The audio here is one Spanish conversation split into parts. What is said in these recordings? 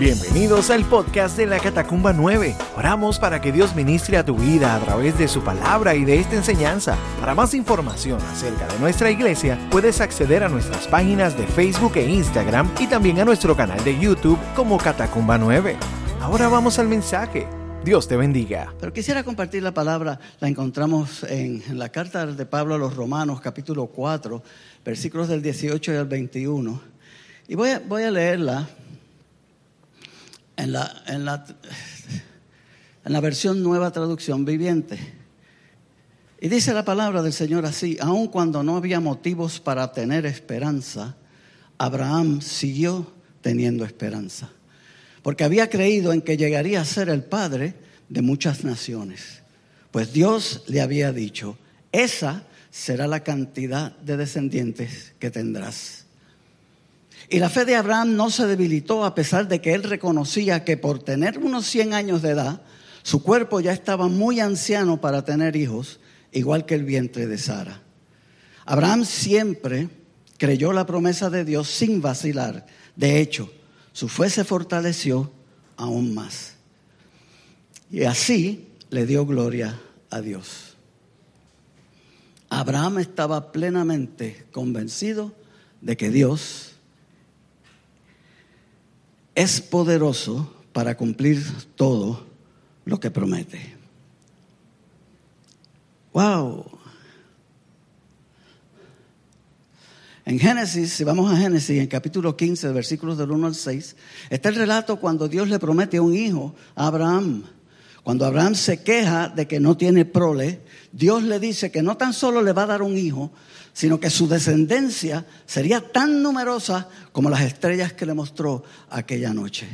Bienvenidos al podcast de la Catacumba 9. Oramos para que Dios ministre a tu vida a través de su palabra y de esta enseñanza. Para más información acerca de nuestra iglesia, puedes acceder a nuestras páginas de Facebook e Instagram y también a nuestro canal de YouTube como Catacumba 9. Ahora vamos al mensaje. Dios te bendiga. Pero quisiera compartir la palabra, la encontramos en, la carta de Pablo a los Romanos, capítulo 4, versículos del 18 y al 21. Y voy a, voy a leerla en la, en la, en la versión nueva traducción viviente. Y dice la palabra del Señor así, aun cuando no había motivos para tener esperanza, Abraham siguió teniendo esperanza, porque había creído en que llegaría a ser el padre de muchas naciones, pues Dios le había dicho, esa será la cantidad de descendientes que tendrás. Y la fe de Abraham no se debilitó a pesar de que él reconocía que por tener unos 100 años de edad, su cuerpo ya estaba muy anciano para tener hijos, igual que el vientre de Sara. Abraham siempre creyó la promesa de Dios sin vacilar. De hecho, su fe se fortaleció aún más. Y así le dio gloria a Dios. Abraham estaba plenamente convencido de que Dios es poderoso para cumplir todo lo que promete. ¡Wow! En Génesis, si vamos a Génesis, en capítulo 15, versículos del 1 al 6, está el relato cuando Dios le promete un hijo a Abraham. Cuando Abraham se queja de que no tiene prole, Dios le dice que no tan solo le va a dar un hijo, sino que su descendencia sería tan numerosa como las estrellas que le mostró aquella noche.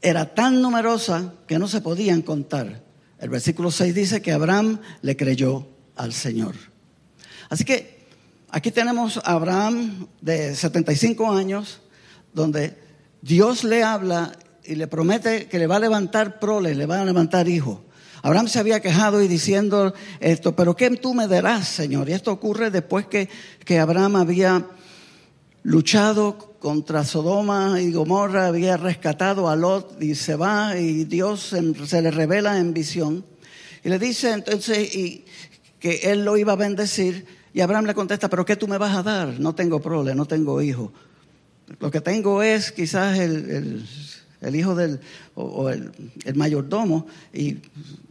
Era tan numerosa que no se podían contar. El versículo 6 dice que Abraham le creyó al Señor. Así que aquí tenemos a Abraham de 75 años, donde Dios le habla y le promete que le va a levantar prole, le va a levantar hijo. Abraham se había quejado y diciendo esto, pero ¿qué tú me darás, Señor? Y esto ocurre después que, que Abraham había luchado contra Sodoma y Gomorra, había rescatado a Lot y se va y Dios se le revela en visión. Y le dice entonces y, que él lo iba a bendecir y Abraham le contesta, pero ¿qué tú me vas a dar? No tengo prole, no tengo hijo. Lo que tengo es quizás el hijo del, o, el, mayordomo, y,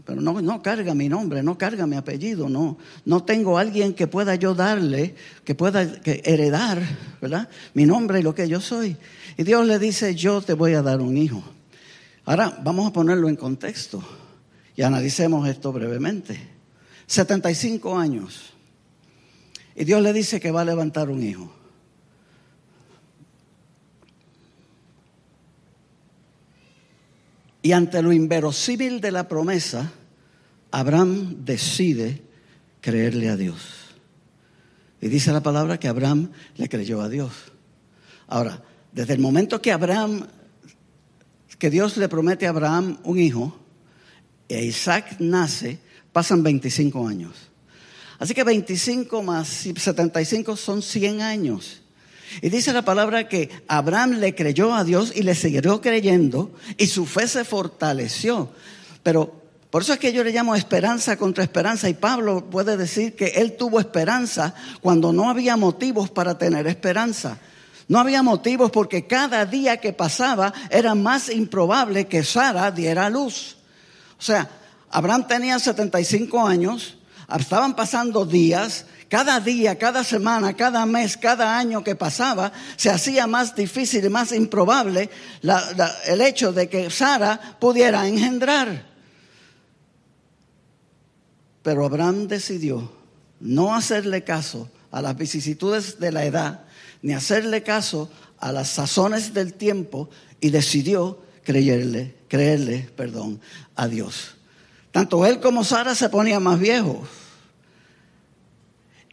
pero no, no carga mi nombre, no carga mi apellido, no, no tengo alguien que pueda yo darle, que pueda heredar, ¿verdad? Mi nombre y lo que yo soy. Y Dios le dice, yo te voy a dar un hijo. Ahora vamos a ponerlo en contexto y analicemos esto brevemente. 75 años. Y Dios le dice que va a levantar un hijo. Y ante lo inverosímil de la promesa, Abraham decide creerle a Dios. Y dice la palabra que Abraham le creyó a Dios. Ahora, desde el momento que Abraham, que Dios le promete a Abraham un hijo, e Isaac nace, pasan 25 años. Así que 25 más 75 son 100 años. Y dice la palabra que Abraham le creyó a Dios y le siguió creyendo y su fe se fortaleció. Pero por eso es que yo le llamo esperanza contra esperanza y Pablo puede decir que él tuvo esperanza cuando no había motivos para tener esperanza. No había motivos porque cada día que pasaba era más improbable que Sara diera luz. O sea, Abraham tenía 75 años, estaban pasando días cada día, cada semana, cada mes, cada año que pasaba, se hacía más difícil y más improbable el hecho de que Sara pudiera engendrar. Pero Abraham decidió no hacerle caso a las vicisitudes de la edad, ni hacerle caso a las sazones del tiempo, y decidió creerle, creerle, perdón, a Dios. Tanto él como Sara se ponían más viejos.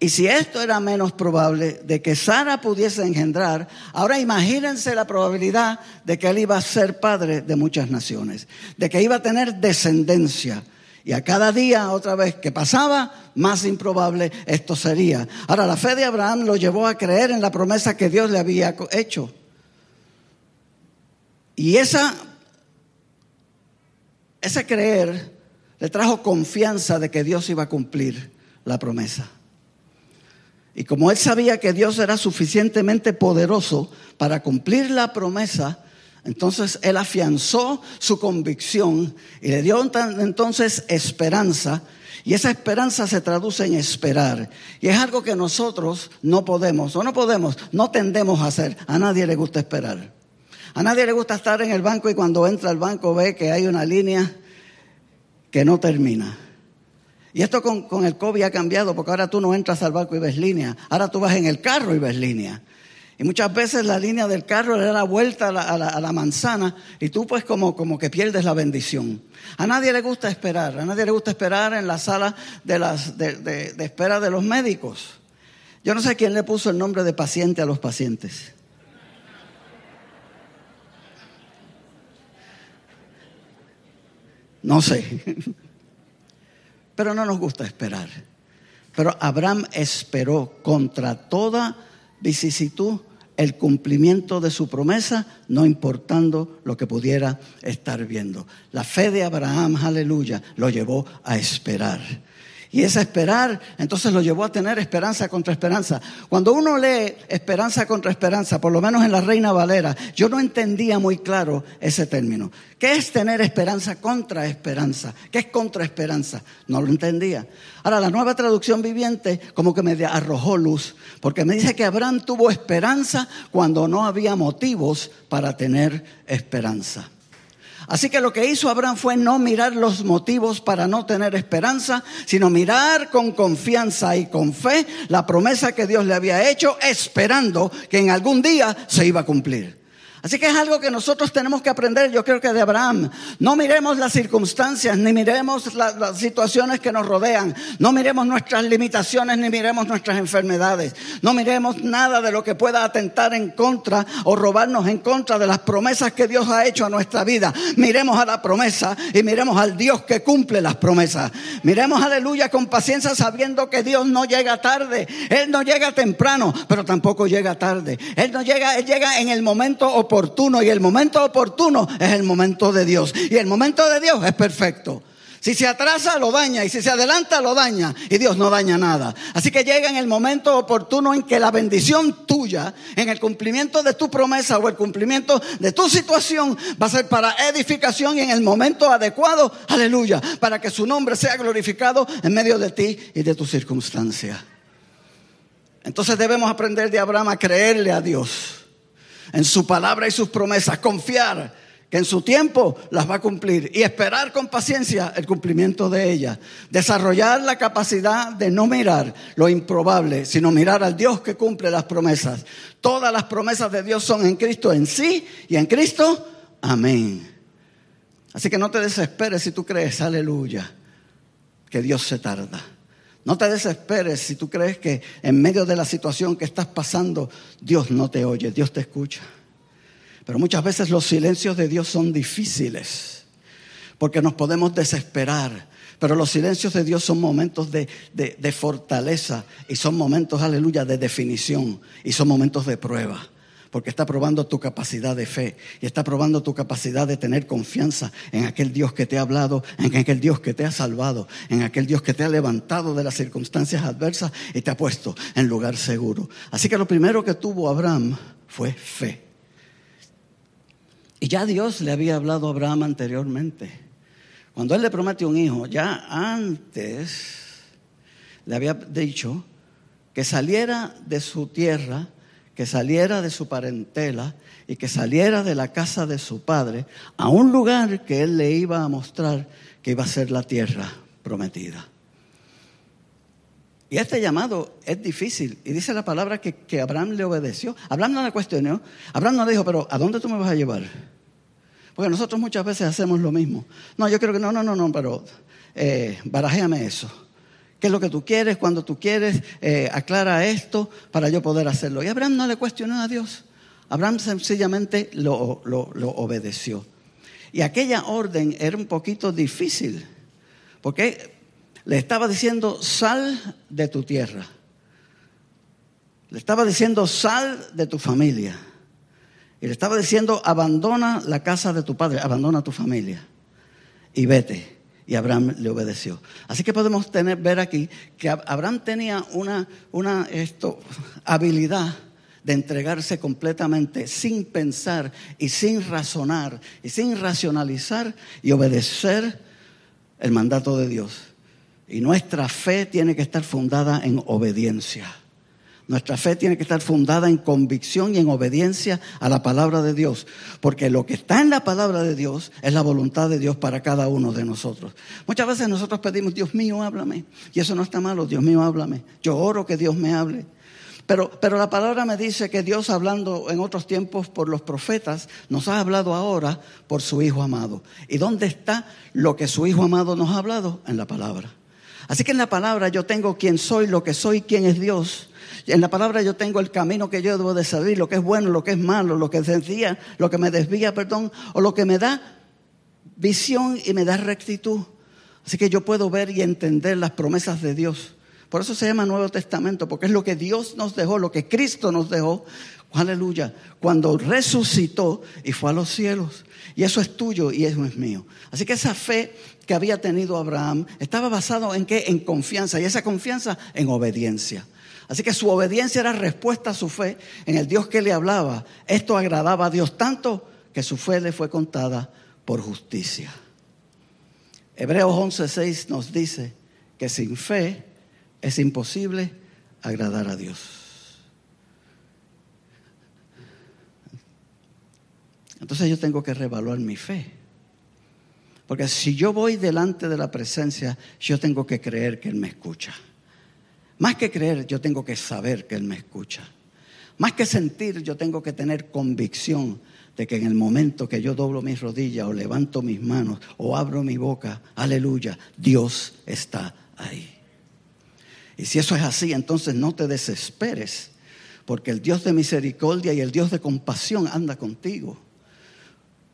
Y si esto era menos probable de que Sara pudiese engendrar, ahora imagínense la probabilidad de que él iba a ser padre de muchas naciones, de que iba a tener descendencia. Y a cada día, otra vez que pasaba, más improbable esto sería. Ahora, la fe de Abraham lo llevó a creer en la promesa que Dios le había hecho. Y esa, ese creer le trajo confianza de que Dios iba a cumplir la promesa. Y como él sabía que Dios era suficientemente poderoso para cumplir la promesa, entonces él afianzó su convicción y le dio entonces esperanza. Y esa esperanza se traduce en esperar. Y es algo que nosotros no podemos, o no podemos, no tendemos a hacer. A nadie le gusta esperar. A nadie le gusta estar en el banco y cuando entra al banco ve que hay una línea que no termina. Y esto con, el COVID ha cambiado porque ahora tú no entras al banco y ves línea. Ahora tú vas en el carro y ves línea. Y muchas veces la línea del carro le da la vuelta a la, manzana y tú pues como, como, que pierdes la bendición. A nadie le gusta esperar, a nadie le gusta esperar en la sala de, las, de espera de los médicos. Yo no sé quién le puso el nombre de paciente a los pacientes. No sé. Pero no nos gusta esperar. Pero Abraham esperó contra toda vicisitud el cumplimiento de su promesa, no importando lo que pudiera estar viendo. La fe de Abraham, aleluya, lo llevó a esperar. Y ese esperar, entonces lo llevó a tener esperanza contra esperanza. Cuando uno lee esperanza contra esperanza, por lo menos en la Reina Valera, yo no entendía muy claro ese término. ¿Qué es tener esperanza contra esperanza? ¿Qué es contra esperanza? No lo entendía. Ahora, la nueva traducción viviente como que me arrojó luz, porque me dice que Abraham tuvo esperanza cuando no había motivos para tener esperanza. Así que lo que hizo Abraham fue no mirar los motivos para no tener esperanza, sino mirar con confianza y con fe la promesa que Dios le había hecho, esperando que en algún día se iba a cumplir. Así que es algo que nosotros tenemos que aprender, yo creo que de Abraham. No miremos las circunstancias, ni miremos las situaciones que nos rodean, no miremos nuestras limitaciones, ni miremos nuestras enfermedades, no miremos nada de lo que pueda atentar en contra o robarnos en contra de las promesas que Dios ha hecho a nuestra vida. Miremos a la promesa y miremos al Dios que cumple las promesas. Miremos, aleluya, con paciencia sabiendo que Dios no llega tarde, Él no llega temprano, pero tampoco llega tarde. Él no llega, Él llega en el momento oportuno oportuno y el momento oportuno es el momento de Dios. Y el momento de Dios es perfecto. Si se atrasa, lo daña. Y si se adelanta, lo daña. Y Dios no daña nada. Así que llega en el momento oportuno en que la bendición tuya, en el cumplimiento de tu promesa o el cumplimiento de tu situación, va a ser para edificación y en el momento adecuado, aleluya, para que su nombre sea glorificado en medio de ti y de tu circunstancia. Entonces debemos aprender de Abraham a creerle a Dios en su palabra y sus promesas, confiar que en su tiempo las va a cumplir y esperar con paciencia el cumplimiento de ellas. Desarrollar la capacidad de no mirar lo improbable, sino mirar al Dios que cumple las promesas. Todas las promesas de Dios son en Cristo en sí y en Cristo, amén. Así que no te desesperes si tú crees, aleluya, que Dios se tarda. No te desesperes si tú crees que en medio de la situación que estás pasando, Dios no te oye, Dios te escucha. Pero muchas veces los silencios de Dios son difíciles, porque nos podemos desesperar. Pero los silencios de Dios son momentos de, de fortaleza y son momentos, aleluya, de definición y son momentos de prueba porque está probando tu capacidad de fe y está probando tu capacidad de tener confianza en aquel Dios que te ha hablado, en aquel Dios que te ha salvado, en aquel Dios que te ha levantado de las circunstancias adversas y te ha puesto en lugar seguro. Así que lo primero que tuvo Abraham fue fe. Y ya Dios le había hablado a Abraham anteriormente. Cuando él le promete un hijo, ya antes le había dicho que saliera de su tierra que saliera de su parentela y que saliera de la casa de su padre a un lugar que él le iba a mostrar que iba a ser la tierra prometida. Y este llamado es difícil. Y dice la palabra que, Abraham le obedeció. Abraham no le cuestionó. Abraham no le dijo, pero ¿a dónde tú me vas a llevar? Porque nosotros muchas veces hacemos lo mismo. No, yo creo que no, no, no, no, pero eh, barajéame eso. ¿Qué es lo que tú quieres? Cuando tú quieres, eh, aclara esto para yo poder hacerlo. Y Abraham no le cuestionó a Dios. Abraham sencillamente lo, lo obedeció. Y aquella orden era un poquito difícil, porque le estaba diciendo, sal de tu tierra. Le estaba diciendo, sal de tu familia. Y le estaba diciendo, abandona la casa de tu padre, abandona tu familia y vete. Y Abraham le obedeció. Así que podemos tener, ver aquí que Abraham tenía una, una esto, habilidad de entregarse completamente sin pensar y sin razonar y sin racionalizar y obedecer el mandato de Dios. Y nuestra fe tiene que estar fundada en obediencia. Nuestra fe tiene que estar fundada en convicción y en obediencia a la palabra de Dios, porque lo que está en la palabra de Dios es la voluntad de Dios para cada uno de nosotros. Muchas veces nosotros pedimos, Dios mío, háblame. Y eso no está malo, Dios mío, háblame. Yo oro que Dios me hable. Pero, pero la palabra me dice que Dios hablando en otros tiempos por los profetas, nos ha hablado ahora por su Hijo amado. ¿Y dónde está lo que su Hijo amado nos ha hablado? En la palabra. Así que en la palabra yo tengo quién soy, lo que soy, quién es Dios. En la palabra yo tengo el camino que yo debo de saber, lo que es bueno, lo que es malo, lo que desvía, lo que me desvía, perdón, o lo que me da visión y me da rectitud. Así que yo puedo ver y entender las promesas de Dios. Por eso se llama Nuevo Testamento, porque es lo que Dios nos dejó, lo que Cristo nos dejó. Aleluya. Cuando resucitó y fue a los cielos. Y eso es tuyo y eso es mío. Así que esa fe que había tenido Abraham estaba basado en qué? En confianza. Y esa confianza en obediencia. Así que su obediencia era respuesta a su fe en el Dios que le hablaba. Esto agradaba a Dios tanto que su fe le fue contada por justicia. Hebreos 11:6 nos dice que sin fe es imposible agradar a Dios. Entonces yo tengo que revaluar mi fe. Porque si yo voy delante de la presencia, yo tengo que creer que Él me escucha. Más que creer, yo tengo que saber que Él me escucha. Más que sentir, yo tengo que tener convicción de que en el momento que yo doblo mis rodillas o levanto mis manos o abro mi boca, aleluya, Dios está ahí. Y si eso es así, entonces no te desesperes, porque el Dios de misericordia y el Dios de compasión anda contigo.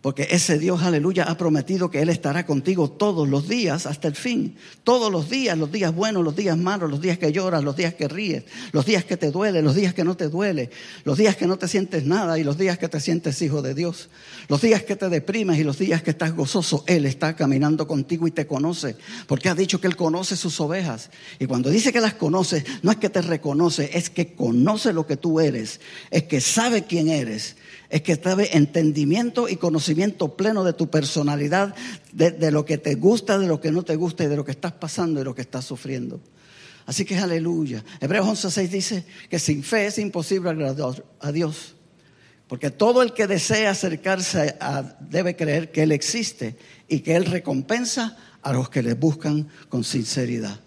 Porque ese Dios, aleluya, ha prometido que Él estará contigo todos los días hasta el fin. Todos los días, los días buenos, los días malos, los días que lloras, los días que ríes, los días que te duele, los días que no te duele, los días que no te sientes nada y los días que te sientes hijo de Dios. Los días que te deprimes y los días que estás gozoso. Él está caminando contigo y te conoce. Porque ha dicho que Él conoce sus ovejas. Y cuando dice que las conoce, no es que te reconoce, es que conoce lo que tú eres. Es que sabe quién eres es que sabe entendimiento y conocimiento pleno de tu personalidad, de, lo que te gusta, de lo que no te gusta y de lo que estás pasando y de lo que estás sufriendo. Así que aleluya. Hebreos 11:6 dice que sin fe es imposible agradar a Dios. Porque todo el que desea acercarse a, debe creer que Él existe y que Él recompensa a los que le buscan con sinceridad.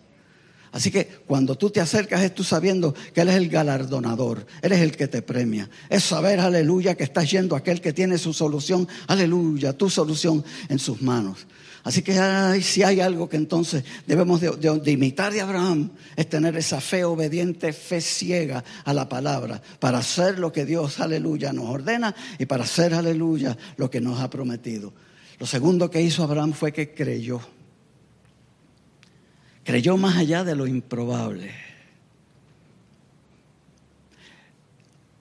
Así que cuando tú te acercas es tú sabiendo que Él es el galardonador, Él es el que te premia. Es saber, aleluya, que estás yendo a aquel que tiene su solución, aleluya, tu solución en sus manos. Así que si hay algo que entonces debemos de, imitar de Abraham, es tener esa fe obediente, fe ciega a la palabra, para hacer lo que Dios, aleluya, nos ordena y para hacer, aleluya, lo que nos ha prometido. Lo segundo que hizo Abraham fue que creyó. Creyó más allá de lo improbable.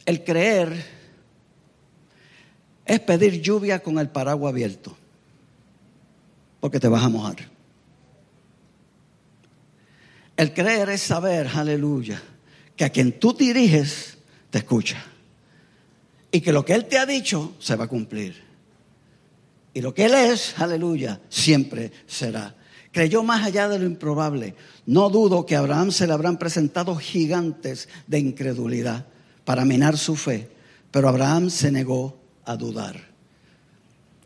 El creer es pedir lluvia con el paraguas abierto, porque te vas a mojar. El creer es saber, aleluya, que a quien tú diriges te escucha. Y que lo que Él te ha dicho se va a cumplir. Y lo que Él es, aleluya, siempre será creyó más allá de lo improbable. No dudo que a Abraham se le habrán presentado gigantes de incredulidad para minar su fe, pero Abraham se negó a dudar.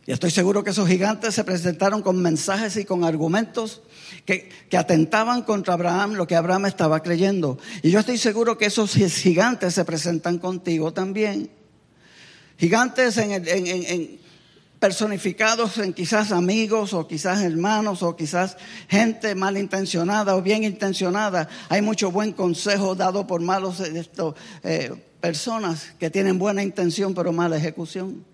Y estoy seguro que esos gigantes se presentaron con mensajes y con argumentos que, que, atentaban contra Abraham lo que Abraham estaba creyendo. Y yo estoy seguro que esos gigantes se presentan contigo también. Gigantes en, en, personificados en quizás amigos o quizás hermanos o quizás gente malintencionada o bien intencionada. Hay mucho buen consejo dado por malos eh, personas que tienen buena intención pero mala ejecución.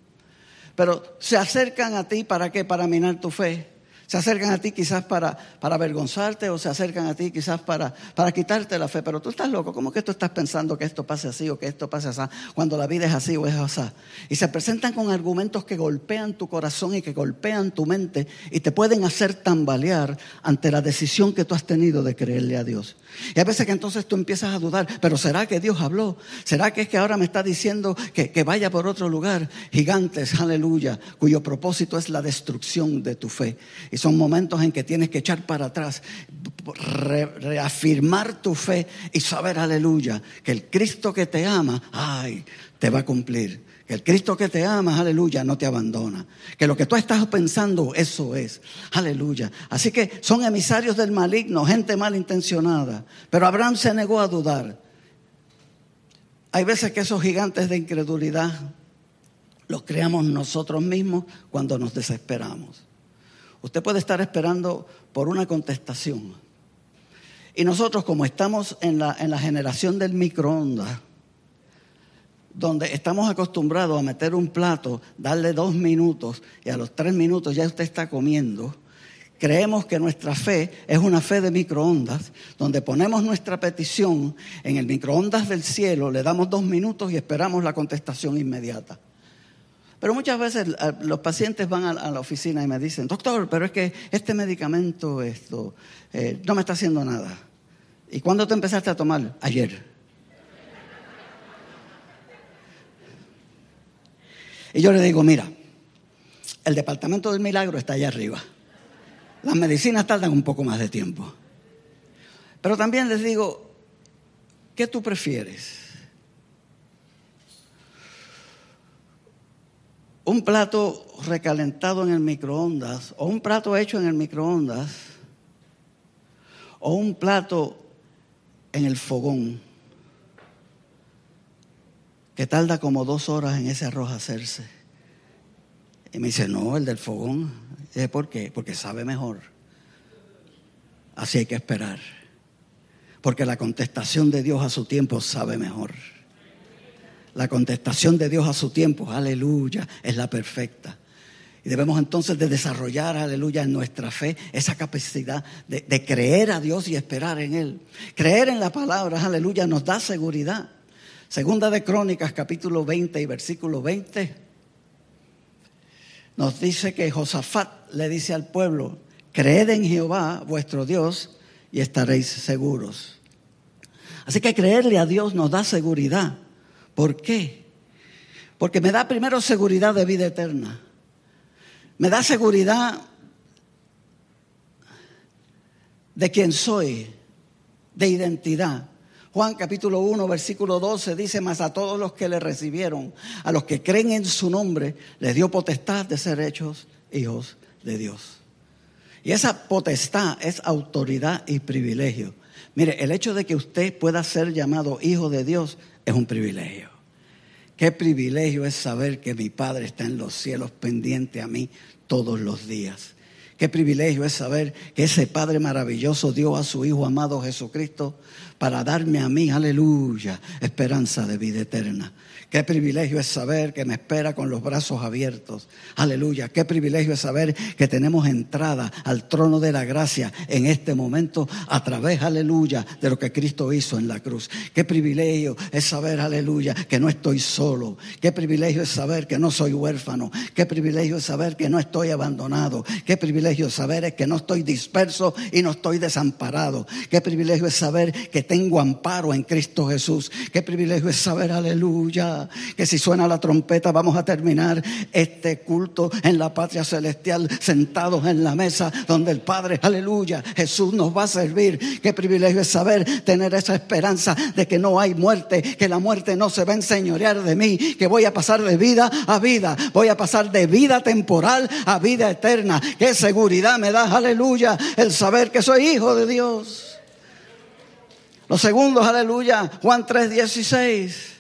Pero se acercan a ti para qué? Para minar tu fe. Se acercan a ti quizás para, para avergonzarte o se acercan a ti quizás para, para quitarte la fe. Pero tú estás loco. ¿Cómo que tú estás pensando que esto pase así o que esto pase así? Cuando la vida es así o es así. Y se presentan con argumentos que golpean tu corazón y que golpean tu mente y te pueden hacer tambalear ante la decisión que tú has tenido de creerle a Dios. Y a veces que entonces tú empiezas a dudar, pero ¿será que Dios habló? ¿Será que es que ahora me está diciendo que, que vaya por otro lugar? Gigantes, aleluya, cuyo propósito es la destrucción de tu fe. Son momentos en que tienes que echar para atrás, reafirmar tu fe y saber, aleluya, que el Cristo que te ama, ay, te va a cumplir. Que el Cristo que te ama, aleluya, no te abandona. Que lo que tú estás pensando, eso es. Aleluya. Así que son emisarios del maligno, gente malintencionada. Pero Abraham se negó a dudar. Hay veces que esos gigantes de incredulidad los creamos nosotros mismos cuando nos desesperamos. Usted puede estar esperando por una contestación. Y nosotros como estamos en la, en la generación del microondas, donde estamos acostumbrados a meter un plato, darle dos minutos y a los tres minutos ya usted está comiendo, creemos que nuestra fe es una fe de microondas, donde ponemos nuestra petición en el microondas del cielo, le damos dos minutos y esperamos la contestación inmediata. Pero muchas veces eh, los pacientes van a la oficina y me dicen, doctor, pero es que este medicamento esto, eh, no me está haciendo nada. ¿Y cuándo te empezaste a tomar? Ayer. Y yo le digo, mira, el departamento del milagro está allá arriba. Las medicinas tardan un poco más de tiempo. Pero también les digo, ¿qué tú prefieres? Un plato recalentado en el microondas o un plato hecho en el microondas o un plato en el fogón que tarda como dos horas en ese arroz hacerse. Y me dice, no, el del fogón. Y ¿por qué? Porque sabe mejor. Así hay que esperar. Porque la contestación de Dios a su tiempo sabe mejor. La contestación de Dios a su tiempo, aleluya, es la perfecta. Y debemos entonces de desarrollar, aleluya, en nuestra fe esa capacidad de, de, creer a Dios y esperar en Él. Creer en la palabra, aleluya, nos da seguridad. Segunda de Crónicas, capítulo 20 y versículo 20, nos dice que Josafat le dice al pueblo, creed en Jehová, vuestro Dios, y estaréis seguros. Así que creerle a Dios nos da seguridad. ¿Por qué? Porque me da primero seguridad de vida eterna. Me da seguridad de quién soy, de identidad. Juan capítulo 1, versículo 12 dice, mas a todos los que le recibieron, a los que creen en su nombre, les dio potestad de ser hechos hijos de Dios. Y esa potestad es autoridad y privilegio. Mire, el hecho de que usted pueda ser llamado hijo de Dios es un privilegio. Qué privilegio es saber que mi Padre está en los cielos pendiente a mí todos los días. Qué privilegio es saber que ese Padre maravilloso dio a su Hijo amado Jesucristo para darme a mí, aleluya, esperanza de vida eterna. Qué privilegio es saber que me espera con los brazos abiertos. Aleluya. Qué privilegio es saber que tenemos entrada al trono de la gracia en este momento a través, aleluya, de lo que Cristo hizo en la cruz. Qué privilegio es saber, aleluya, que no estoy solo. Qué privilegio es saber que no soy huérfano. Qué privilegio es saber que no estoy abandonado. Qué privilegio es saber que no estoy disperso y no estoy desamparado. Qué privilegio es saber que tengo amparo en Cristo Jesús. Qué privilegio es saber, que si suena la trompeta vamos a terminar este culto en la patria celestial, sentados en la mesa donde el Padre, aleluya, Jesús nos va a servir. Qué privilegio es saber tener esa esperanza de que no hay muerte, que la muerte no se va a enseñorear de mí, que voy a pasar de vida a vida, voy a pasar de vida temporal a vida eterna. Qué seguridad me da, aleluya, el saber que soy hijo de Dios. Los segundos, aleluya, Juan 3, 16.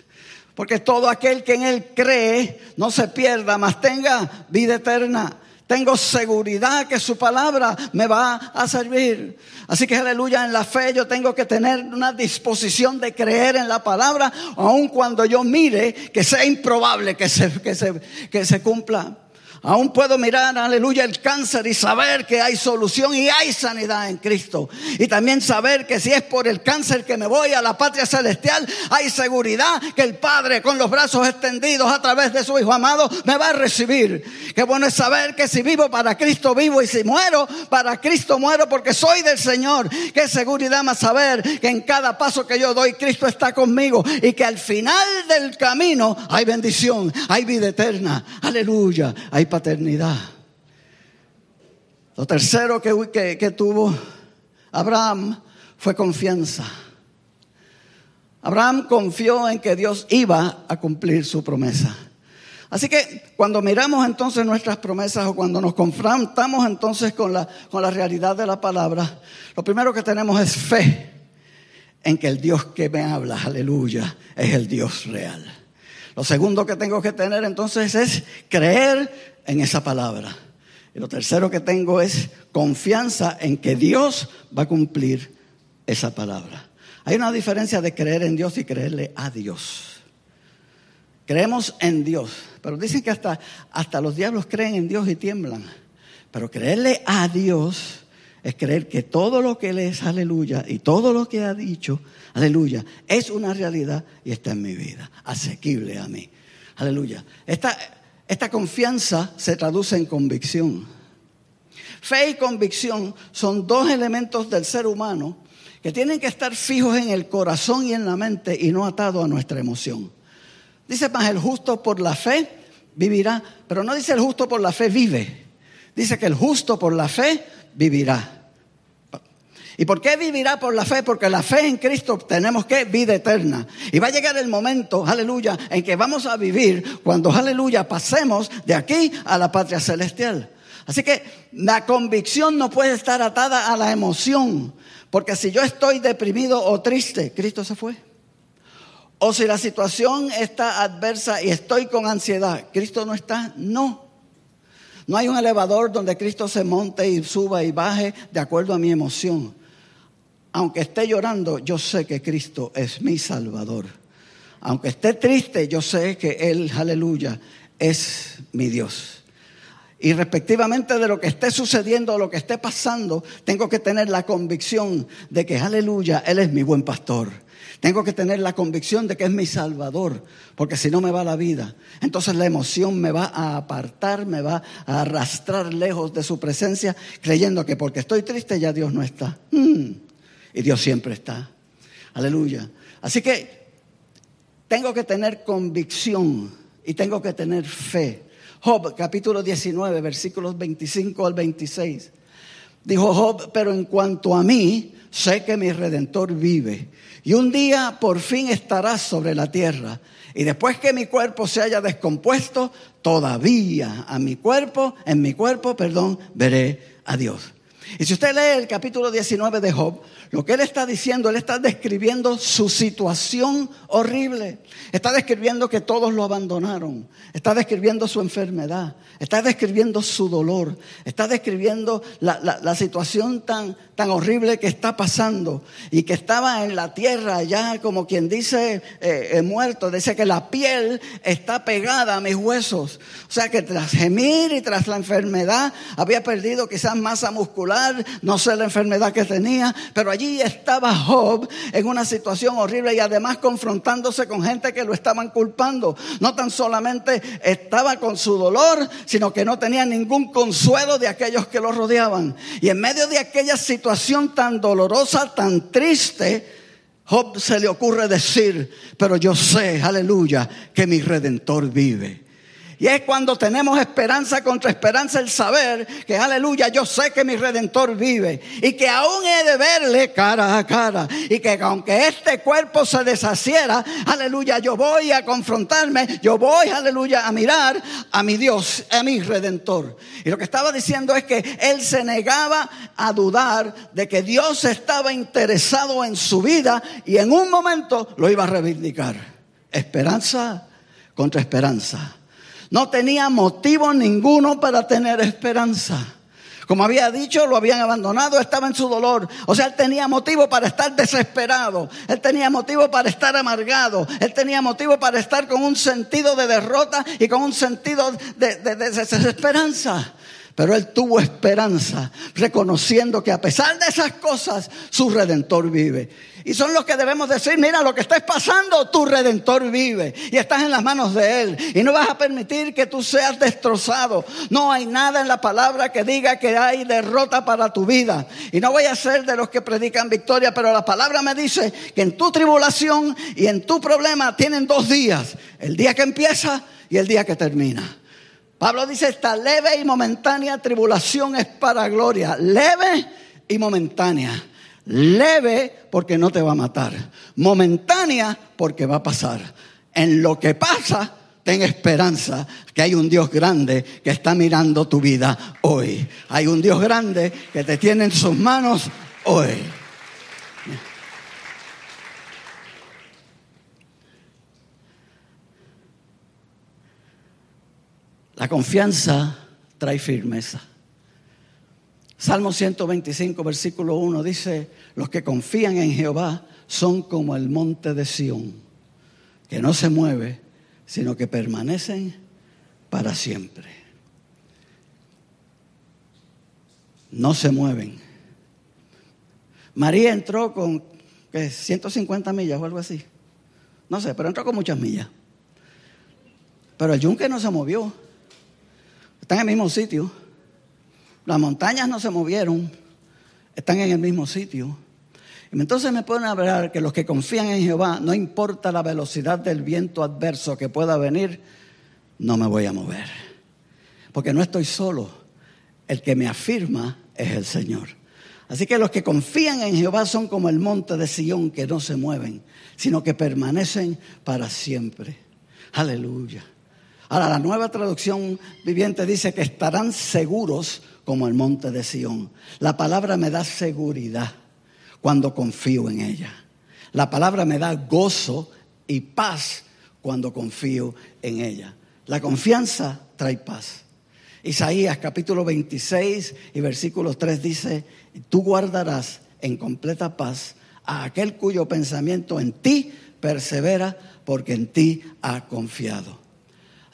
Porque todo aquel que en Él cree no se pierda, mas tenga vida eterna. Tengo seguridad que su palabra me va a servir. Así que aleluya, en la fe yo tengo que tener una disposición de creer en la palabra, aun cuando yo mire que sea improbable que se, que se, que se cumpla. Aún puedo mirar, aleluya, el cáncer y saber que hay solución y hay sanidad en Cristo. Y también saber que si es por el cáncer que me voy a la patria celestial, hay seguridad que el Padre con los brazos extendidos a través de su Hijo amado me va a recibir. Qué bueno es saber que si vivo para Cristo vivo y si muero para Cristo muero porque soy del Señor. Qué seguridad más saber que en cada paso que yo doy Cristo está conmigo y que al final del camino hay bendición, hay vida eterna. Aleluya, hay paternidad. Lo tercero que, que, tuvo Abraham fue confianza. Abraham confió en que Dios iba a cumplir su promesa. Así que cuando miramos entonces nuestras promesas o cuando nos confrontamos entonces con la, con la realidad de la palabra, lo primero que tenemos es fe en que el Dios que me habla, aleluya, es el Dios real. Lo segundo que tengo que tener entonces es creer en esa palabra. Y lo tercero que tengo es confianza en que Dios va a cumplir esa palabra. Hay una diferencia de creer en Dios y creerle a Dios. Creemos en Dios, pero dicen que hasta, hasta los diablos creen en Dios y tiemblan. Pero creerle a Dios es creer que todo lo que Él es, aleluya, y todo lo que ha dicho, aleluya, es una realidad y está en mi vida, asequible a mí. Aleluya. Esta, esta confianza se traduce en convicción. Fe y convicción son dos elementos del ser humano que tienen que estar fijos en el corazón y en la mente y no atados a nuestra emoción. Dice más, el justo por la fe vivirá, pero no dice el justo por la fe vive. Dice que el justo por la fe vivirá. ¿Y por qué vivirá por la fe? Porque la fe en Cristo tenemos que vida eterna. Y va a llegar el momento, aleluya, en que vamos a vivir cuando, aleluya, pasemos de aquí a la patria celestial. Así que la convicción no puede estar atada a la emoción. Porque si yo estoy deprimido o triste, Cristo se fue. O si la situación está adversa y estoy con ansiedad, Cristo no está, no. No hay un elevador donde Cristo se monte y suba y baje de acuerdo a mi emoción aunque esté llorando, yo sé que Cristo es mi Salvador. Aunque esté triste, yo sé que Él, aleluya, es mi Dios. Y respectivamente de lo que esté sucediendo lo que esté pasando, tengo que tener la convicción de que, aleluya, Él es mi buen pastor. Tengo que tener la convicción de que es mi Salvador, porque si no me va la vida. Entonces la emoción me va a apartar, me va a arrastrar lejos de su presencia, creyendo que porque estoy triste ya Dios no está. Mm y Dios siempre está. Aleluya. Así que tengo que tener convicción y tengo que tener fe. Job, capítulo 19, versículos 25 al 26. Dijo Job, pero en cuanto a mí, sé que mi redentor vive. Y un día por fin estará sobre la tierra. Y después que mi cuerpo se haya descompuesto, todavía a mi cuerpo, en mi cuerpo, perdón, veré a Dios. Y si usted lee el capítulo 19 de Job, lo que él está diciendo, él está describiendo su situación horrible. Está describiendo que todos lo abandonaron. Está describiendo su enfermedad. Está describiendo su dolor. Está describiendo la, situación tan, tan horrible que está pasando. Y que estaba en la tierra ya como quien dice eh, eh, muerto. Dice que la piel está pegada a mis huesos. O sea que tras gemir y tras la enfermedad había perdido quizás masa muscular. No sé la enfermedad que tenía. Pero allí estaba Job en una situación horrible y además confrontándose con gente que lo estaban culpando. No tan solamente estaba con su dolor, sino que no tenía ningún consuelo de aquellos que lo rodeaban. Y en medio de aquella situación tan dolorosa, tan triste, Job se le ocurre decir, pero yo sé, aleluya, que mi redentor vive. Y es cuando tenemos esperanza contra esperanza el saber que, aleluya, yo sé que mi redentor vive y que aún he de verle cara a cara y que aunque este cuerpo se deshaciera, aleluya, yo voy a confrontarme, yo voy, aleluya, a mirar a mi Dios, a mi redentor. Y lo que estaba diciendo es que él se negaba a dudar de que Dios estaba interesado en su vida y en un momento lo iba a reivindicar. Esperanza contra esperanza. No tenía motivo ninguno para tener esperanza. Como había dicho, lo habían abandonado, estaba en su dolor. O sea, él tenía motivo para estar desesperado. Él tenía motivo para estar amargado. Él tenía motivo para estar con un sentido de derrota y con un sentido de, desesperanza. Pero él tuvo esperanza, reconociendo que a pesar de esas cosas, su redentor vive. Y son los que debemos decir, mira, lo que estés pasando, tu redentor vive. Y estás en las manos de Él. Y no vas a permitir que tú seas destrozado. No hay nada en la palabra que diga que hay derrota para tu vida. Y no voy a ser de los que predican victoria, pero la palabra me dice que en tu tribulación y en tu problema tienen dos días. El día que empieza y el día que termina. Pablo dice, esta leve y momentánea tribulación es para gloria, leve y momentánea. Leve porque no te va a matar, momentánea porque va a pasar. En lo que pasa, ten esperanza que hay un Dios grande que está mirando tu vida hoy. Hay un Dios grande que te tiene en sus manos hoy. La confianza trae firmeza. Salmo 125, versículo 1 dice, los que confían en Jehová son como el monte de Sión, que no se mueve, sino que permanecen para siempre. No se mueven. María entró con ¿qué, 150 millas o algo así. No sé, pero entró con muchas millas. Pero el yunque no se movió. Están en el mismo sitio. Las montañas no se movieron. Están en el mismo sitio. Entonces me pueden hablar que los que confían en Jehová, no importa la velocidad del viento adverso que pueda venir, no me voy a mover. Porque no estoy solo. El que me afirma es el Señor. Así que los que confían en Jehová son como el monte de Sión que no se mueven, sino que permanecen para siempre. Aleluya. Ahora, la nueva traducción viviente dice que estarán seguros como el monte de Sión. La palabra me da seguridad cuando confío en ella. La palabra me da gozo y paz cuando confío en ella. La confianza trae paz. Isaías capítulo 26 y versículo 3 dice, tú guardarás en completa paz a aquel cuyo pensamiento en ti persevera porque en ti ha confiado.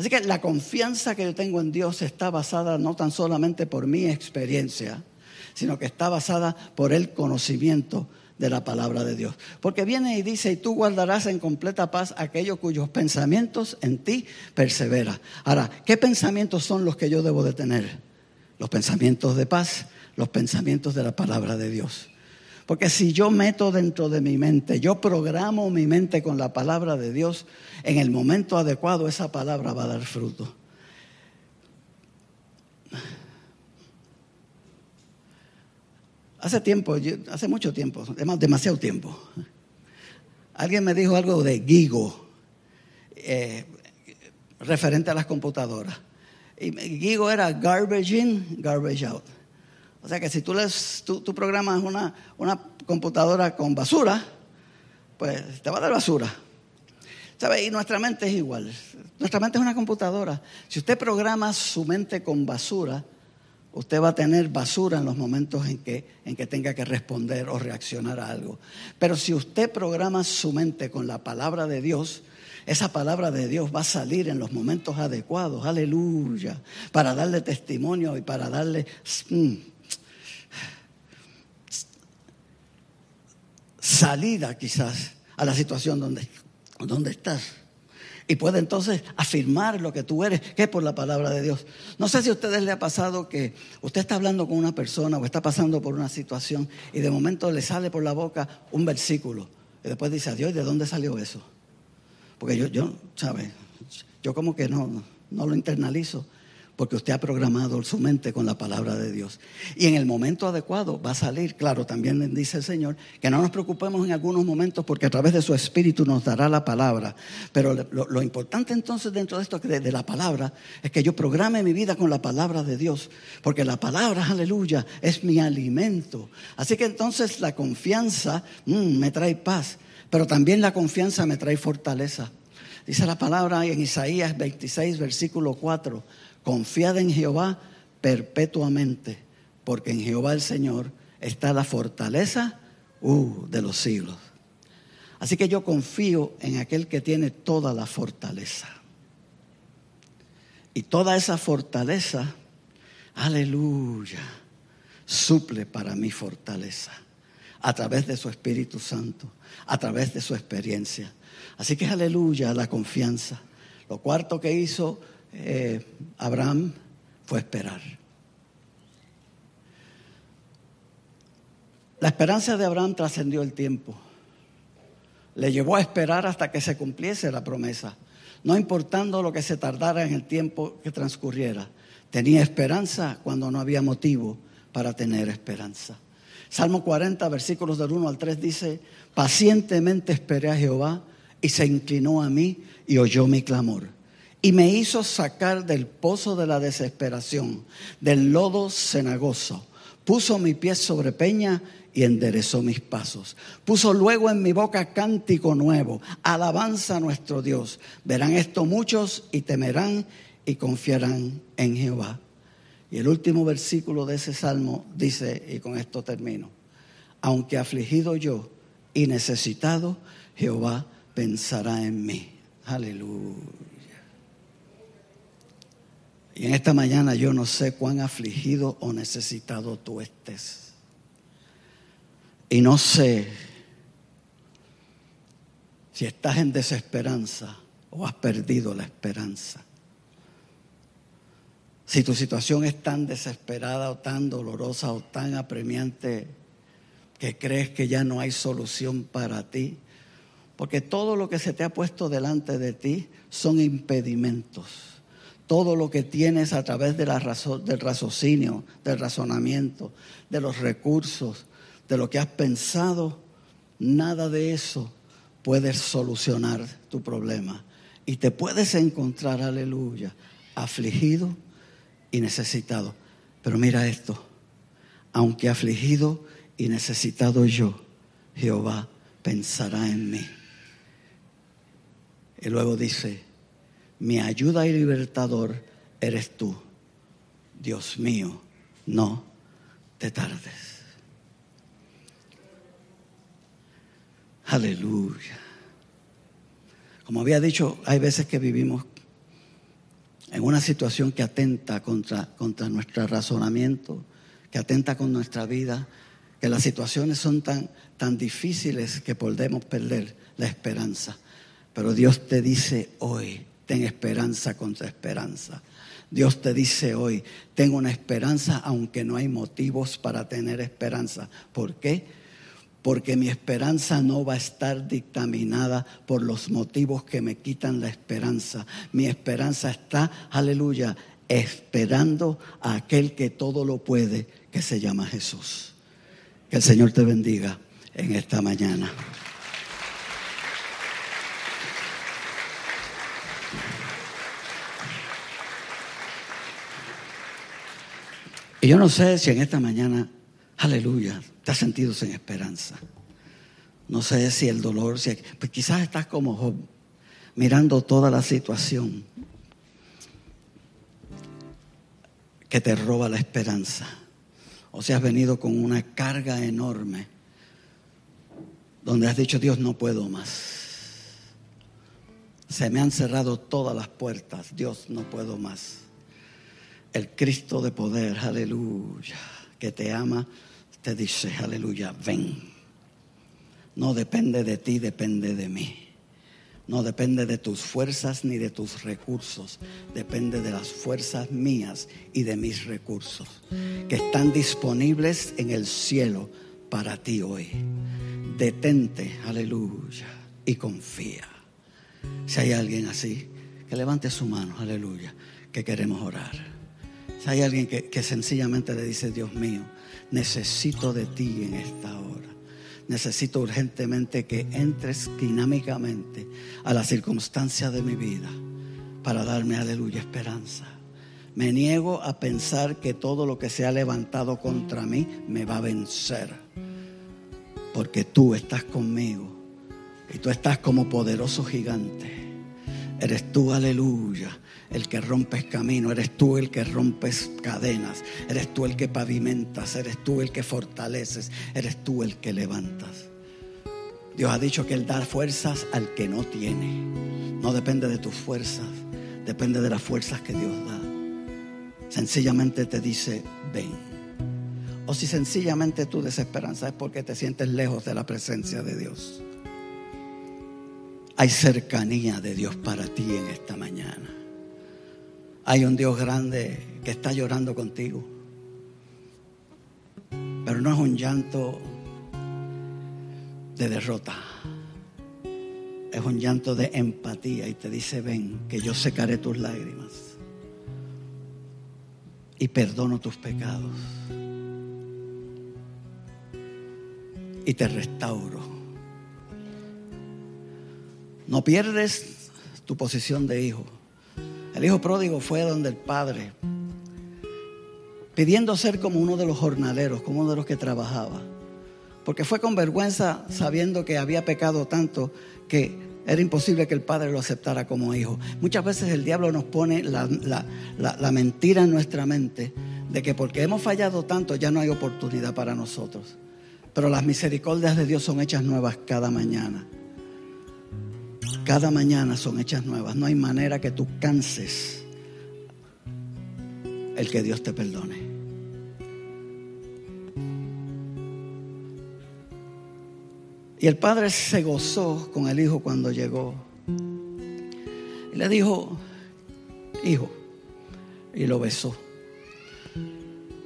Así que la confianza que yo tengo en Dios está basada no tan solamente por mi experiencia, sino que está basada por el conocimiento de la palabra de Dios. Porque viene y dice, y tú guardarás en completa paz aquellos cuyos pensamientos en ti perseveran. Ahora, ¿qué pensamientos son los que yo debo de tener? Los pensamientos de paz, los pensamientos de la palabra de Dios. Porque si yo meto dentro de mi mente, yo programo mi mente con la palabra de Dios, en el momento adecuado esa palabra va a dar fruto. Hace tiempo, hace mucho tiempo, demasiado tiempo, alguien me dijo algo de Gigo, eh, referente a las computadoras. Y Gigo era garbage in, garbage out. O sea que si tú, les, tú, programas una, una, computadora con basura, pues te va a dar basura. ¿Sabe? Y nuestra mente es igual. Nuestra mente es una computadora. Si usted programa su mente con basura, usted va a tener basura en los momentos en que, en que tenga que responder o reaccionar a algo. Pero si usted programa su mente con la palabra de Dios, esa palabra de Dios va a salir en los momentos adecuados, aleluya, para darle testimonio y para darle... Mm, salida quizás a la situación donde, donde estás. Y puede entonces afirmar lo que tú eres, que es por la palabra de Dios. No sé si a ustedes le ha pasado que usted está hablando con una persona o está pasando por una situación y de momento le sale por la boca un versículo. Y después dice, adiós, ¿de dónde salió eso? Porque yo, yo, ¿sabe? Yo como que no, no lo internalizo porque usted ha programado su mente con la palabra de Dios. Y en el momento adecuado va a salir, claro, también dice el Señor, que no nos preocupemos en algunos momentos porque a través de su espíritu nos dará la palabra. Pero lo, importante entonces dentro de esto de, la palabra es que yo programe mi vida con la palabra de Dios, porque la palabra, aleluya, es mi alimento. Así que entonces la confianza mm, me trae paz, pero también la confianza me trae fortaleza. Dice la palabra en Isaías 26, versículo 4 Confiad en Jehová perpetuamente, porque en Jehová el Señor está la fortaleza uh, de los siglos. Así que yo confío en aquel que tiene toda la fortaleza. Y toda esa fortaleza, aleluya, suple para mi fortaleza a través de su Espíritu Santo, a través de su experiencia. Así que aleluya, la confianza. Lo cuarto que hizo eh, Abraham fue esperar. La esperanza de Abraham trascendió el tiempo. Le llevó a esperar hasta que se cumpliese la promesa, no importando lo que se tardara en el tiempo que transcurriera. Tenía esperanza cuando no había motivo para tener esperanza. Salmo 40, versículos del 1 al 3 dice, pacientemente esperé a Jehová y se inclinó a mí y oyó mi clamor. Y me hizo sacar del pozo de la desesperación, del lodo cenagoso. Puso mi pie sobre peña y enderezó mis pasos. Puso luego en mi boca cántico nuevo, alabanza a nuestro Dios. Verán esto muchos y temerán y confiarán en Jehová. Y el último versículo de ese salmo dice, y con esto termino, aunque afligido yo y necesitado, Jehová pensará en mí. Aleluya. Y en esta mañana yo no sé cuán afligido o necesitado tú estés. Y no sé si estás en desesperanza o has perdido la esperanza. Si tu situación es tan desesperada o tan dolorosa o tan apremiante que crees que ya no hay solución para ti, porque todo lo que se te ha puesto delante de ti son impedimentos. Todo lo que tienes a través del raciocinio, del razonamiento, de los recursos, de lo que has pensado, nada de eso puede solucionar tu problema. Y te puedes encontrar, aleluya, afligido y necesitado. Pero mira esto, aunque afligido y necesitado yo, Jehová pensará en mí. Y luego dice, mi ayuda y libertador eres tú. Dios mío, no te tardes. Aleluya. Como había dicho, hay veces que vivimos en una situación que atenta contra, contra nuestro razonamiento, que atenta con nuestra vida, que las situaciones son tan, tan difíciles que podemos perder la esperanza. Pero Dios te dice hoy, ten esperanza contra esperanza. Dios te dice hoy, tengo una esperanza aunque no hay motivos para tener esperanza. ¿Por qué? porque mi esperanza no va a estar dictaminada por los motivos que me quitan la esperanza. Mi esperanza está, aleluya, esperando a aquel que todo lo puede, que se llama Jesús. Que el Señor te bendiga en esta mañana. Y yo no sé si en esta mañana, aleluya, te has sentido sin esperanza. No sé si el dolor, si, pues quizás estás como Job, mirando toda la situación que te roba la esperanza. O si has venido con una carga enorme, donde has dicho, Dios, no puedo más. Se me han cerrado todas las puertas, Dios, no puedo más. El Cristo de poder, aleluya, que te ama te dice, aleluya, ven. No depende de ti, depende de mí. No depende de tus fuerzas ni de tus recursos. Depende de las fuerzas mías y de mis recursos que están disponibles en el cielo para ti hoy. Detente, aleluya, y confía. Si hay alguien así, que levante su mano, aleluya, que queremos orar. Si hay alguien que, que sencillamente le dice, Dios mío, necesito de ti en esta hora. Necesito urgentemente que entres dinámicamente a la circunstancia de mi vida para darme, aleluya, esperanza. Me niego a pensar que todo lo que se ha levantado contra mí me va a vencer. Porque tú estás conmigo y tú estás como poderoso gigante. Eres tú, aleluya, el que rompes camino, eres tú el que rompes cadenas, eres tú el que pavimentas, eres tú el que fortaleces, eres tú el que levantas. Dios ha dicho que Él da fuerzas al que no tiene. No depende de tus fuerzas, depende de las fuerzas que Dios da. Sencillamente te dice, ven. O si sencillamente tu desesperanza es porque te sientes lejos de la presencia de Dios. Hay cercanía de Dios para ti en esta mañana. Hay un Dios grande que está llorando contigo. Pero no es un llanto de derrota. Es un llanto de empatía y te dice, ven, que yo secaré tus lágrimas y perdono tus pecados y te restauro. No pierdes tu posición de hijo. El hijo pródigo fue donde el padre, pidiendo ser como uno de los jornaleros, como uno de los que trabajaba porque fue con vergüenza sabiendo que había pecado tanto que era imposible que el padre lo aceptara como hijo. Muchas veces el diablo nos pone la, mentira en nuestra mente de que porque hemos fallado tanto ya no hay oportunidad para nosotros. Pero las misericordias de Dios son hechas nuevas cada mañana. Cada mañana son hechas nuevas. No hay manera que tú canses el que Dios te perdone. Y el padre se gozó con el hijo cuando llegó. Y le dijo, hijo, y lo besó.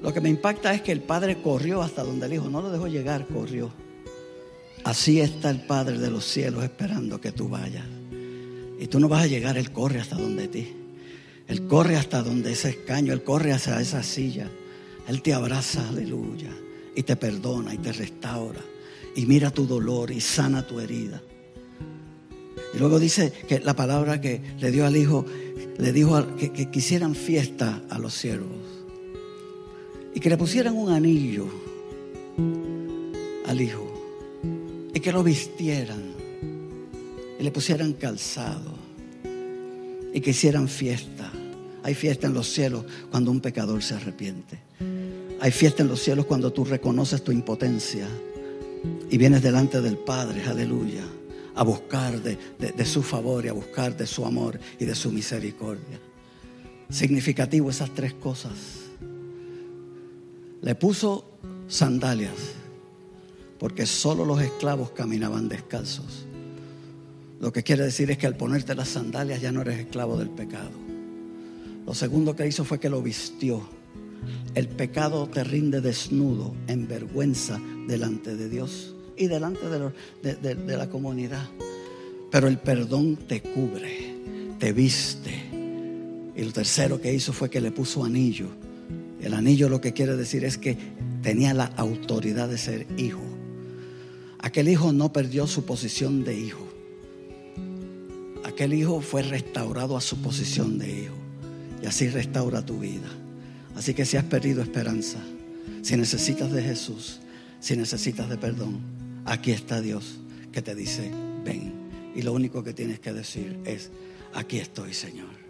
Lo que me impacta es que el padre corrió hasta donde el hijo, no lo dejó llegar, corrió. Así está el Padre de los cielos esperando que tú vayas. Y tú no vas a llegar, Él corre hasta donde ti. Él corre hasta donde ese escaño, Él corre hacia esa silla. Él te abraza, aleluya, y te perdona y te restaura y mira tu dolor y sana tu herida. Y luego dice que la palabra que le dio al hijo, le dijo que, que quisieran fiesta a los siervos y que le pusieran un anillo al hijo y que lo vistieran y le pusieran calzado y que hicieran fiesta. Hay fiesta en los cielos cuando un pecador se arrepiente. Hay fiesta en los cielos cuando tú reconoces tu impotencia y vienes delante del Padre, aleluya, a buscar de, su favor y a buscar de su amor y de su misericordia. Significativo esas tres cosas. Le puso sandalias, porque solo los esclavos caminaban descalzos. Lo que quiere decir es que al ponerte las sandalias ya no eres esclavo del pecado. Lo segundo que hizo fue que lo vistió el pecado te rinde desnudo, en vergüenza delante de Dios y delante de, la comunidad. Pero el perdón te cubre, te viste. Y lo tercero que hizo fue que le puso anillo. El anillo lo que quiere decir es que tenía la autoridad de ser hijo. Aquel hijo no perdió su posición de hijo. Aquel hijo fue restaurado a su posición de hijo. Y así restaura tu vida. Así que si has perdido esperanza, si necesitas de Jesús, si necesitas de perdón, aquí está Dios que te dice, ven. Y lo único que tienes que decir es, aquí estoy, Señor.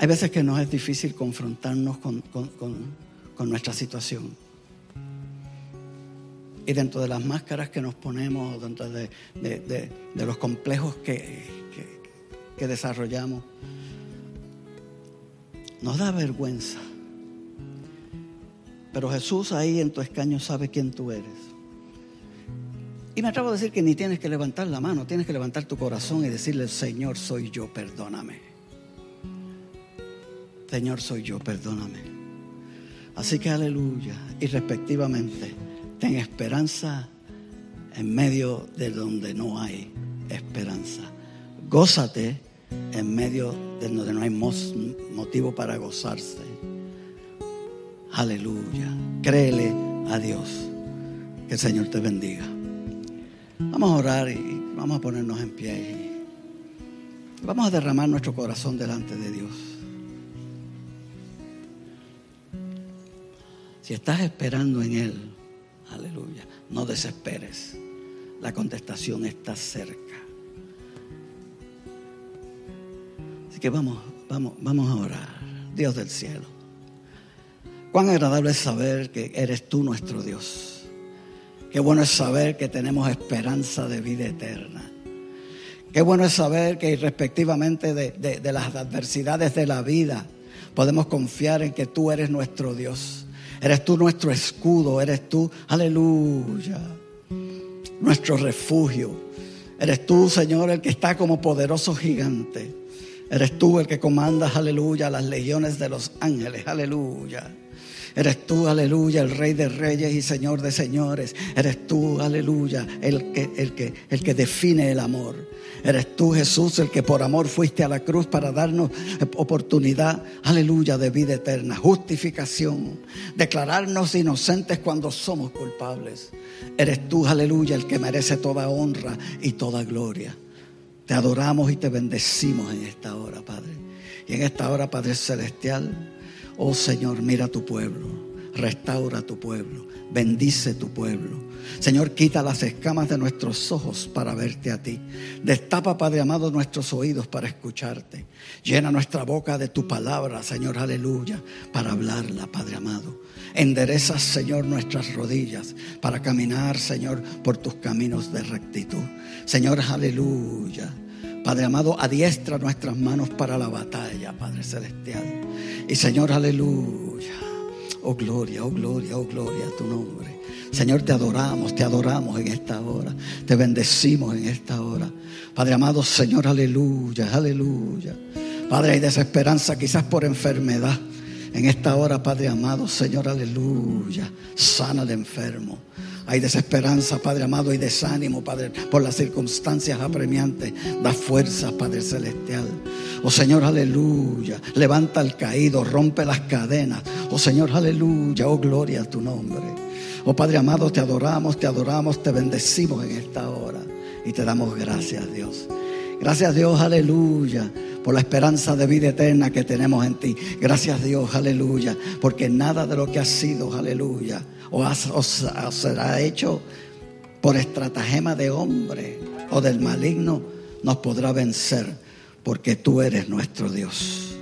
Hay veces que nos es difícil confrontarnos con, nuestra situación. Y dentro de las máscaras que nos ponemos, dentro de los complejos que, que desarrollamos, nos da vergüenza. Pero Jesús ahí en tu escaño sabe quién tú eres. Y me atrevo a decir que ni tienes que levantar la mano, tienes que levantar tu corazón y decirle, Señor, soy yo, perdóname. Señor, soy yo, perdóname. Así que aleluya. Y respectivamente, ten esperanza en medio de donde no hay esperanza. Gózate en medio de donde no hay motivo para gozarse. Aleluya. Créele a Dios. Que el Señor te bendiga. Vamos a orar y vamos a ponernos en pie. vamos a derramar nuestro corazón delante de Dios. Si estás esperando en Él, aleluya, no desesperes. la contestación está cerca. Así que vamos, vamos, vamos a orar. Dios del cielo. Cuán agradable es saber que eres tú nuestro Dios. Qué bueno es saber que tenemos esperanza de vida eterna. Qué bueno es saber que irrespectivamente de, de las adversidades de la vida, podemos confiar en que tú eres nuestro Dios. Eres tú nuestro escudo, eres tú, aleluya, nuestro refugio. Eres tú, Señor, el que está como poderoso gigante. Eres tú el que comandas, aleluya, las legiones de los ángeles, aleluya. Eres tú, aleluya, el rey de reyes y señor de señores. Eres tú, aleluya, el que, el que, el que define el amor. Eres tú, Jesús, el que por amor fuiste a la cruz para darnos oportunidad, aleluya, de vida eterna, justificación, declararnos inocentes cuando somos culpables. Eres tú, aleluya, el que merece toda honra y toda gloria. Te adoramos y te bendecimos en esta hora, Padre. Y en esta hora, Padre Celestial, oh Señor, mira tu pueblo, restaura tu pueblo, bendice tu pueblo. Señor, quita las escamas de nuestros ojos para verte a ti. Destapa, Padre amado, nuestros oídos para escucharte. Llena nuestra boca de tu palabra, Señor, aleluya, para hablarla, Padre amado. Endereza, Señor, nuestras rodillas para caminar, Señor, por tus caminos de rectitud. Señor, aleluya. Padre amado, adiestra nuestras manos para la batalla, Padre Celestial. Y Señor, aleluya. Oh gloria, oh gloria, oh gloria a tu nombre. Señor, te adoramos, te adoramos en esta hora. Te bendecimos en esta hora. Padre amado, Señor, aleluya, aleluya. Padre, hay desesperanza quizás por enfermedad. En esta hora, Padre amado, Señor, aleluya. Sana al enfermo. Hay desesperanza, Padre amado, y desánimo, Padre, por las circunstancias apremiantes. Da fuerza, Padre celestial. Oh Señor, aleluya. Levanta al caído, rompe las cadenas. Oh Señor, aleluya. Oh gloria a tu nombre. Oh Padre amado, te adoramos, te adoramos, te bendecimos en esta hora y te damos gracias, Dios. Gracias Dios, aleluya, por la esperanza de vida eterna que tenemos en ti. Gracias Dios, aleluya, porque nada de lo que ha sido, aleluya, o, o será hecho por estratagema de hombre o del maligno, nos podrá vencer, porque tú eres nuestro Dios.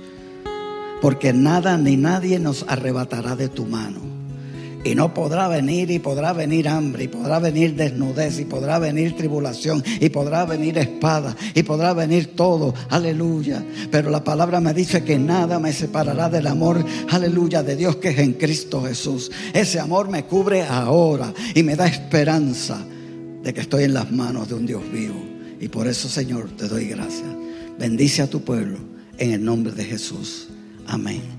Porque nada ni nadie nos arrebatará de tu mano. Y no podrá venir y podrá venir hambre y podrá venir desnudez y podrá venir tribulación y podrá venir espada y podrá venir todo. Aleluya. Pero la palabra me dice que nada me separará del amor. Aleluya de Dios que es en Cristo Jesús. Ese amor me cubre ahora y me da esperanza de que estoy en las manos de un Dios vivo. Y por eso Señor te doy gracias. Bendice a tu pueblo en el nombre de Jesús. Amén.